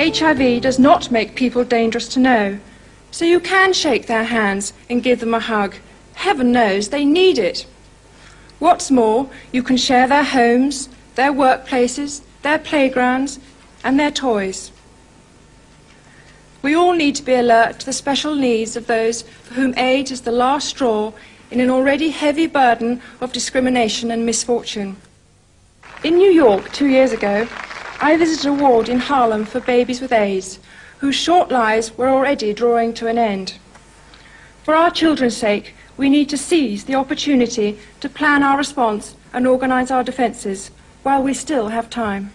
HIV does not make people dangerous to know, so you can shake their hands and give them a hug. Heaven knows they need it. What's more, you can share their homes, their workplaces, their playgrounds, and their toys. We all need to be alert to the special needs of those for whom AIDS is the last straw in an already heavy burden of discrimination and misfortune. In New York two years ago, I visited a ward in Harlem for babies with AIDS, whose short lives were already drawing to an end. For our children's sake, we need to seize the opportunity to plan our response and organise our defences while we still have time.